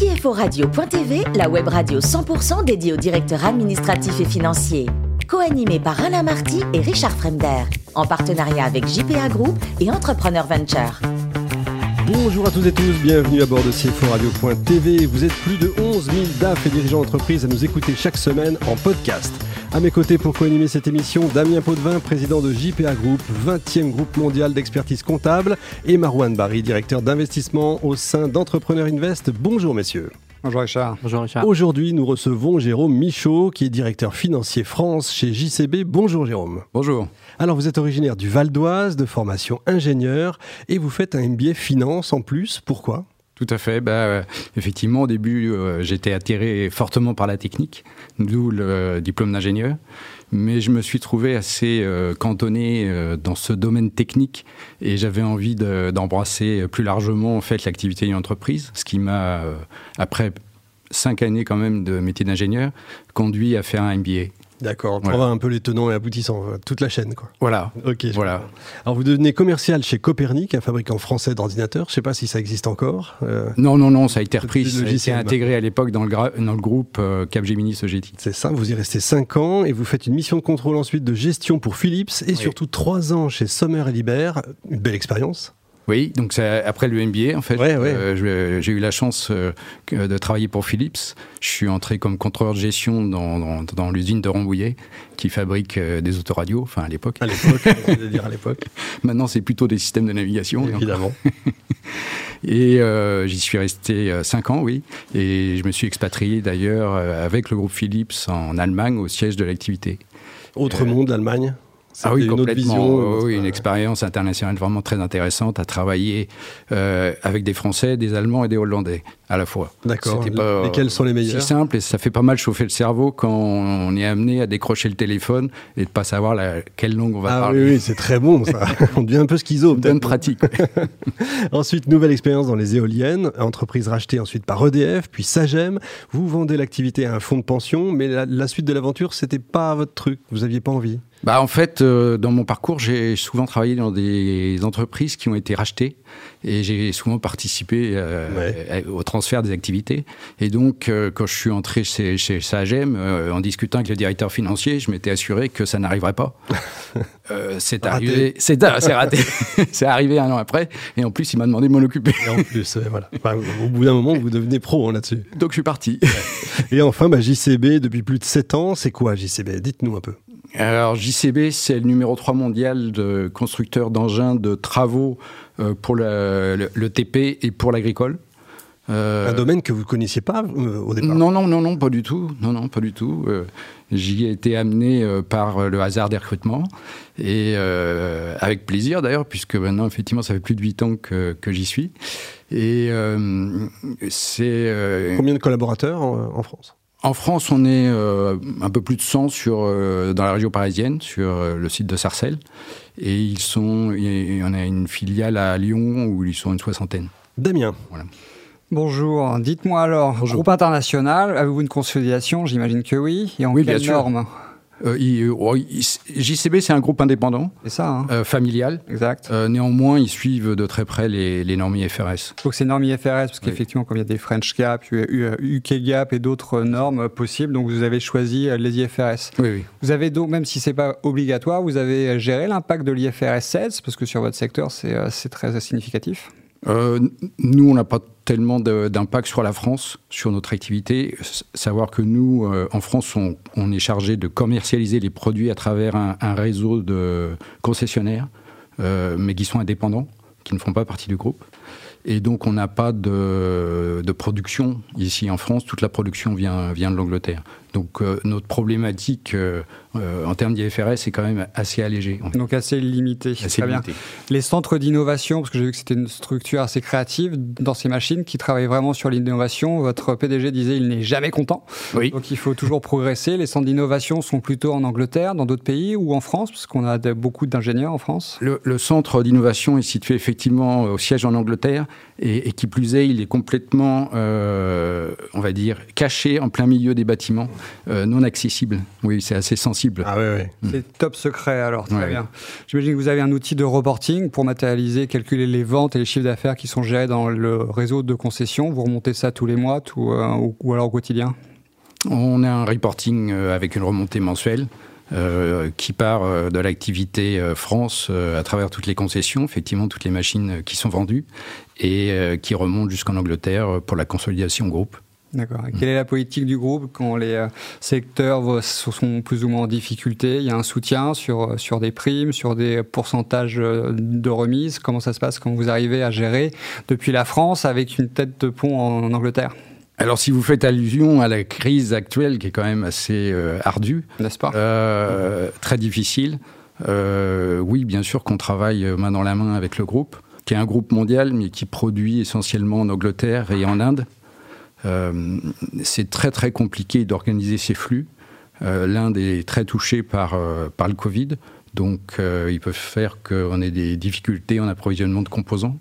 CFORadio.tv, la web radio 100% dédiée aux directeurs administratifs et financiers. Co-animé par Alain Marty et Richard Fremder, en partenariat avec JPA Group et Entrepreneur Venture. Bonjour à tous et tous, bienvenue à bord de CFORadio.tv. Vous êtes plus de 11 000 DAF et dirigeants d'entreprise à nous écouter chaque semaine en podcast. À mes côtés pour co-animer cette émission, Damien Potvin, président de JPA Group, 20e groupe mondial d'expertise comptable, et Marouane Barry, directeur d'investissement au sein d'Entrepreneur Invest. Bonjour messieurs. Bonjour Richard. Bonjour Richard. Aujourd'hui, nous recevons Jérôme Michaud, qui est directeur financier France chez JCB. Bonjour Jérôme. Bonjour. Alors, vous êtes originaire du Val d'Oise, de formation ingénieur, et vous faites un MBA finance en plus. Pourquoi? Tout à fait. Bah, euh, effectivement, au début, euh, j'étais attiré fortement par la technique, d'où le diplôme d'ingénieur. Mais je me suis trouvé assez euh, cantonné dans ce domaine technique et j'avais envie d'embrasser plus largement en fait l'activité d'une entreprise, ce qui m'a, après cinq années quand même de métier d'ingénieur, conduit à faire un MBA. D'accord, pour avoir un peu les tenants et aboutissants, toute la chaîne. Quoi. Voilà. Ok. Voilà. Alors vous devenez commercial chez Copernic, un fabricant français d'ordinateurs. Je ne sais pas si ça existe encore. Euh, non, non, non, ça a été repris. Été intégré à l'époque dans le, dans le groupe euh, Capgemini Sogeti. C'est ça, vous y restez 5 ans et vous faites une mission de contrôle ensuite de gestion pour Philips et surtout 3 ans chez Sommer et Libert. Une belle expérience. Oui, donc c'est après le MBA, en fait. Euh, j'ai eu la chance euh, de travailler pour Philips. Je suis entré comme contrôleur de gestion dans, dans, l'usine de Rambouillet, qui fabrique euh, des autoradios, enfin à l'époque. À l'époque, dire à l'époque. Maintenant, c'est plutôt des systèmes de navigation. Évidemment. et j'y suis resté 5 ans, oui. Et je me suis expatrié d'ailleurs avec le groupe Philips en Allemagne, au siège de l'activité. Autre monde, l'Allemagne? Ah oui, une vision. oui, une expérience internationale vraiment très intéressante à travailler euh, avec des Français, des Allemands et des Hollandais à la fois. D'accord. Lesquels sont les meilleurs C'est simple et ça fait pas mal chauffer le cerveau quand on est amené à décrocher le téléphone et de pas savoir quelle langue on va ah parler. Oui, oui c'est très bon ça. on devient un peu schizo. Bonne pratique. ensuite, nouvelle expérience dans les éoliennes, entreprise rachetée ensuite par EDF, puis Sagem. Vous vendez l'activité à un fonds de pension, mais la, la suite de l'aventure, c'était pas votre truc. Vous aviez pas envie bah, En fait, euh, dans mon parcours, j'ai souvent travaillé dans des entreprises qui ont été rachetées et j'ai souvent participé euh, au transfert des activités. Et donc, euh, quand je suis entré chez, chez Sagem, en discutant avec le directeur financier, je m'étais assuré que ça n'arriverait pas. c'est arrivé, c'est raté. c'est arrivé un an après, et en plus, il m'a demandé de m'en occuper. Et en plus, voilà. au bout d'un moment, vous devenez pro hein, là-dessus. Donc, je suis parti. et enfin, bah, JCB, depuis plus de 7 ans, c'est quoi JCB Dites-nous un peu. Alors JCB, c'est le numéro 3 mondial de constructeurs d'engins de travaux euh, pour le, TP et pour l'agricole. Euh, un domaine que vous ne connaissiez pas euh, au départ Non, non, non, non, pas du tout. Non, non, pas du tout. J'y ai été amené par le hasard des recrutements et avec plaisir d'ailleurs, puisque maintenant, effectivement, ça fait plus de 8 ans que, que j'y suis. Et c'est. Combien de collaborateurs en France? En France, on est euh, un peu plus de 100 sur, euh, dans la région parisienne, sur euh, le site de Sarcelles. Et ils sont, en a une filiale à Lyon où ils sont une soixantaine. Damien. Voilà. Bonjour, dites-moi alors, groupe international, avez-vous une consolidation J'imagine que oui. Et en oui, quelle bien norme euh, oh, JCB, c'est un groupe indépendant, ça, hein. euh, familial. Exact. Euh, néanmoins, ils suivent de très près les, les normes IFRS. Donc c'est normes IFRS, parce qu'effectivement, comme il y a des French Gap, UK Gap et d'autres normes possibles, donc vous avez choisi les IFRS. Oui, oui. Vous avez donc, même si c'est pas obligatoire, vous avez géré l'impact de l'IFRS 16, parce que sur votre secteur, c'est très significatif. nous, on n'a pas tellement d'impact sur la France, sur notre activité. Savoir que nous, euh, en France, on, est chargé de commercialiser les produits à travers un, réseau de concessionnaires, euh, mais qui sont indépendants, qui ne font pas partie du groupe. Et donc, on n'a pas de, production ici en France. Toute la production vient de l'Angleterre. Donc euh, notre problématique euh, euh, en termes d'IFRS est quand même assez allégée. Donc assez limitée. Assez Très Bien. Les centres d'innovation, parce que j'ai vu que c'était une structure assez créative dans ces machines qui travaillent vraiment sur l'innovation. Votre PDG disait il n'est jamais content. Oui. Donc il faut toujours progresser. Les centres d'innovation sont plutôt en Angleterre, dans d'autres pays ou en France, parce qu'on a beaucoup d'ingénieurs en France. Le, centre d'innovation est situé effectivement au siège en Angleterre et, et qui plus est, il est complètement, on va dire, caché en plein milieu des bâtiments non accessible. Oui, c'est assez sensible. Ah oui, oui. C'est top secret alors, très bien. J'imagine que vous avez un outil de reporting pour matérialiser, calculer les ventes et les chiffres d'affaires qui sont gérés dans le réseau de concessions. Vous remontez ça tous les mois ou, ou alors au quotidien? On a un reporting avec une remontée mensuelle. Euh, qui part euh, de l'activité euh, France à travers toutes les concessions, effectivement toutes les machines qui sont vendues, et qui remonte jusqu'en Angleterre pour la consolidation groupe. D'accord. quelle est la politique du groupe quand les secteurs sont plus ou moins en difficulté? Il y a un soutien sur, sur des primes, sur des pourcentages de remise Comment ça se passe quand vous arrivez à gérer depuis la France avec une tête de pont en Angleterre? Alors, si vous faites allusion à la crise actuelle, qui est quand même assez euh, ardue, n'est-ce pas? euh, Très difficile. Euh, oui, bien sûr qu'on travaille main dans la main avec le groupe, qui est un groupe mondial, mais qui produit essentiellement en Angleterre et en Inde. C'est très très compliqué d'organiser ces flux. L'Inde est très touchée par, par le Covid, donc ils peuvent faire qu'on ait des difficultés en approvisionnement de composants.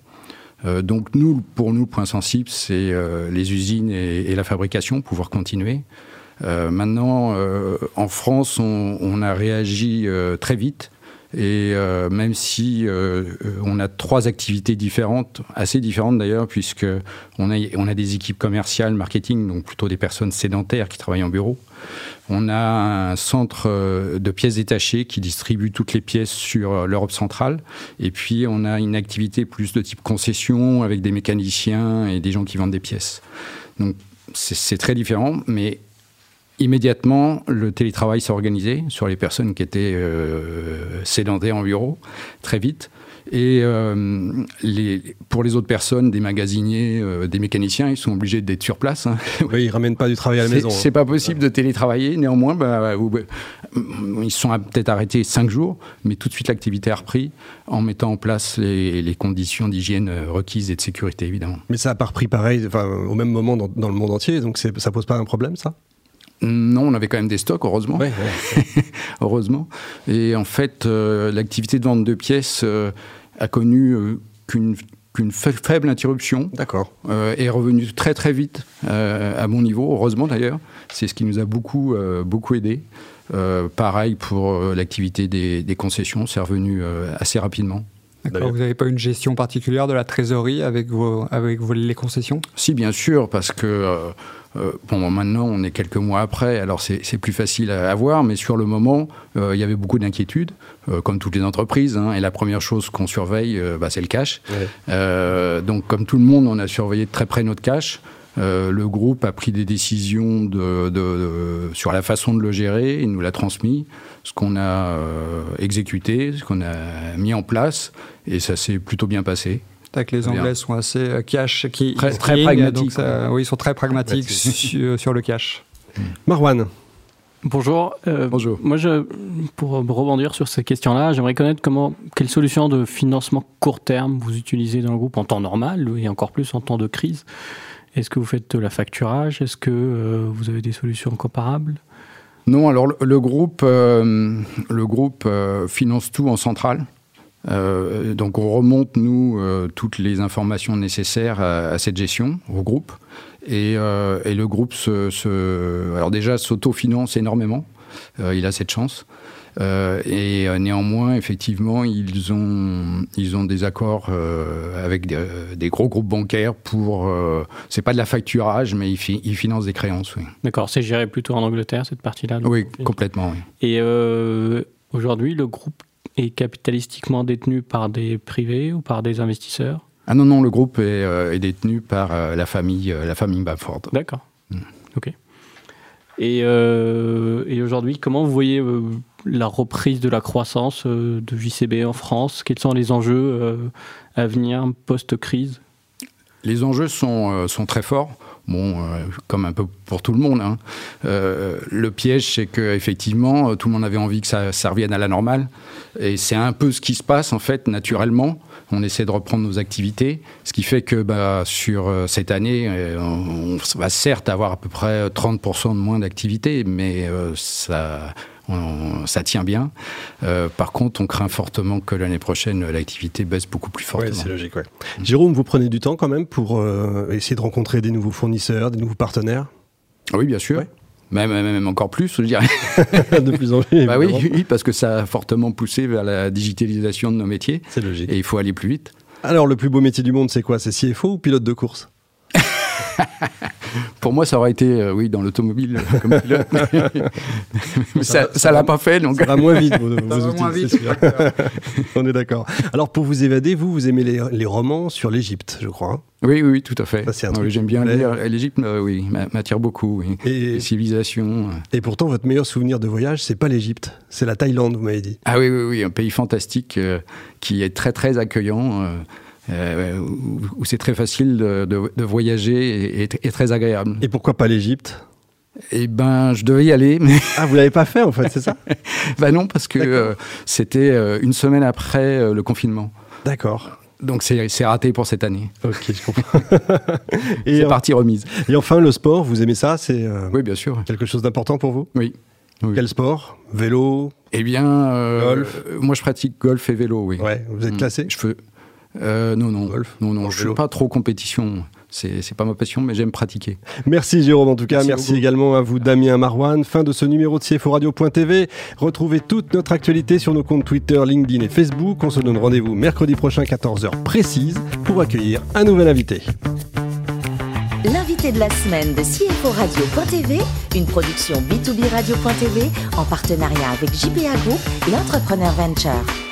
Euh, donc nous, pour nous, le point sensible, c'est euh, les usines et, la fabrication, pouvoir continuer. Euh, maintenant, en France, on, a réagi très vite. Et même si on a trois activités différentes, assez différentes d'ailleurs, puisque on a, on a des équipes commerciales, marketing, donc plutôt des personnes sédentaires qui travaillent en bureau. On a un centre euh, de pièces détachées qui distribue toutes les pièces sur euh, l'Europe centrale. Et puis, on a une activité plus de type concession avec des mécaniciens et des gens qui vendent des pièces. Donc, c'est très différent, mais immédiatement, le télétravail s'est organisé sur les personnes qui étaient euh, sédentaires en bureau, très vite. Et euh, les, pour les autres personnes, des magasiniers, euh, des mécaniciens, ils sont obligés d'être sur place. Hein. Oui, ils ramènent pas du travail à la maison. C'est hein. pas possible de télétravailler. Néanmoins, bah, bah, ils sont peut-être arrêtés cinq jours, mais tout de suite l'activité a repris en mettant en place les, les conditions d'hygiène euh, requises et de sécurité, évidemment. Mais ça n'a pas repris pareil, au même moment dans, dans le monde entier, donc ça pose pas un problème, ça? Non, on avait quand même des stocks, heureusement. heureusement. Et en fait, l'activité de vente de pièces a connu euh, qu'une faible interruption. D'accord. Euh, est revenu très très vite euh, à mon niveau, heureusement d'ailleurs. C'est ce qui nous a beaucoup, beaucoup aidé. pareil pour l'activité des, concessions, c'est revenu assez rapidement. Vous n'avez pas une gestion particulière de la trésorerie avec, vos, avec les concessions? Si, bien sûr, parce que euh, bon, maintenant, on est quelques mois après, alors c'est plus facile à, voir, mais sur le moment, euh, il y avait beaucoup d'inquiétudes, euh, comme toutes les entreprises. Hein, et la première chose qu'on surveille, bah, c'est le cash. donc, comme tout le monde, on a surveillé de très près notre cash. Le groupe a pris des décisions de, sur la façon de le gérer, il nous l'a transmis, ce qu'on a exécuté, ce qu'on a mis en place, et ça s'est plutôt bien passé que les Anglais sont assez euh, cash, qui très, très pragmatiques. oui, ils sont très pragmatiques sur, le cash. Marwan. Bonjour. Euh, Bonjour. Moi, je, pour rebondir sur ces questions-là, j'aimerais connaître comment, quelles solutions de financement court terme vous utilisez dans le groupe en temps normal et encore plus en temps de crise? Est-ce que vous faites la facturage? Est-ce que euh, vous avez des solutions comparables? Non, alors le, groupe, le groupe finance tout en centrale. Euh, donc on remonte, nous, euh, toutes les informations nécessaires à, cette gestion au groupe. Et, euh, le groupe, se, alors déjà, s'autofinance énormément. il a cette chance. Et néanmoins, effectivement, ils ont, ils ont des accords avec des, gros groupes bancaires pour. c'est pas de la facturage, mais ils, ils financent des créances. Oui. D'accord, c'est géré plutôt en Angleterre, cette partie-là Oui, complètement. Oui. Et aujourd'hui, le groupe est capitalistiquement détenu par des privés ou par des investisseurs? Ah non, non, le groupe est, euh, détenu par euh, la famille, euh, la famille Bamford. D'accord. Hmm. Ok. Et, et aujourd'hui, comment vous voyez la reprise de la croissance de JCB en France? Quels sont les enjeux à venir post-crise? Les enjeux sont, sont très forts. Bon, comme un peu pour tout le monde. Hein. le piège, c'est qu'effectivement, tout le monde avait envie que ça, ça, revienne à la normale. Et c'est un peu ce qui se passe en fait naturellement. On essaie de reprendre nos activités, ce qui fait que bah, sur euh, cette année, euh, on, va certes avoir à peu près 30% de moins d'activités, mais euh, ça, ça tient bien. par contre, on craint fortement que l'année prochaine, l'activité baisse beaucoup plus fortement. Oui, c'est logique. Jérôme, vous prenez du temps quand même pour essayer de rencontrer des nouveaux fournisseurs, des nouveaux partenaires? Oui, bien sûr. Même, même encore plus, je dirais. de plus en plus. Bah oui, oui, parce que ça a fortement poussé vers la digitalisation de nos métiers. C'est logique. Et il faut aller plus vite. Alors, le plus beau métier du monde, c'est quoi? C'est CFO ou pilote de course? Pour moi, ça aurait été, euh, oui, dans l'automobile euh, comme pilote. Mais ça ne l'a pas fait. Donc... Ça va moins vite, vos, vos outils, moins vite. On est d'accord. Alors, pour vous évader, vous, vous aimez les, les romans sur l'Égypte, je crois. hein? Oui, oui, tout à fait. Oui, truc J'aime bien lire. L'Égypte, euh, oui, m'a- m'attire beaucoup. Oui. Et, Les civilisations. et pourtant, votre meilleur souvenir de voyage, c'est pas l'Égypte, c'est la Thaïlande, vous m'avez dit. Ah oui, oui, oui, un pays fantastique euh, qui est très, très accueillant. Euh, où, où c'est très facile de, de- de voyager et, et- et très agréable. Et pourquoi pas l'Égypte? Eh ben, je devais y aller, mais Ah, vous l'avez pas fait, en fait, c'est ça? Bah non, parce que euh, c'était euh, une semaine après le confinement. D'accord. Donc c'est raté pour cette année. Ok, je comprends. C'est en- partie remise. et enfin, le sport, vous aimez ça? C'est euh, Oui, bien sûr. quelque chose d'important pour vous? Oui. Oui. Quel sport? Vélo? Eh bien, euh, Golf? euh, moi je pratique golf et vélo, oui. Ouais, vous êtes Mm. classé? Je fais. Euh, non, non. Golf Non, non, je ne suis pas trop compétition. C'est c'est pas ma passion, mais j'aime pratiquer. Merci Jérôme en tout cas, merci, également à vous Damien Marwan. Fin de ce numéro de CFO Radio.tv. Retrouvez toute notre actualité sur nos comptes Twitter, LinkedIn et Facebook. On se donne rendez-vous mercredi prochain 14h précise pour accueillir un nouvel invité. L'invité de la semaine de CFO Radio.tv, une production B2B Radio.tv en partenariat avec JPA Group et Entrepreneur Venture.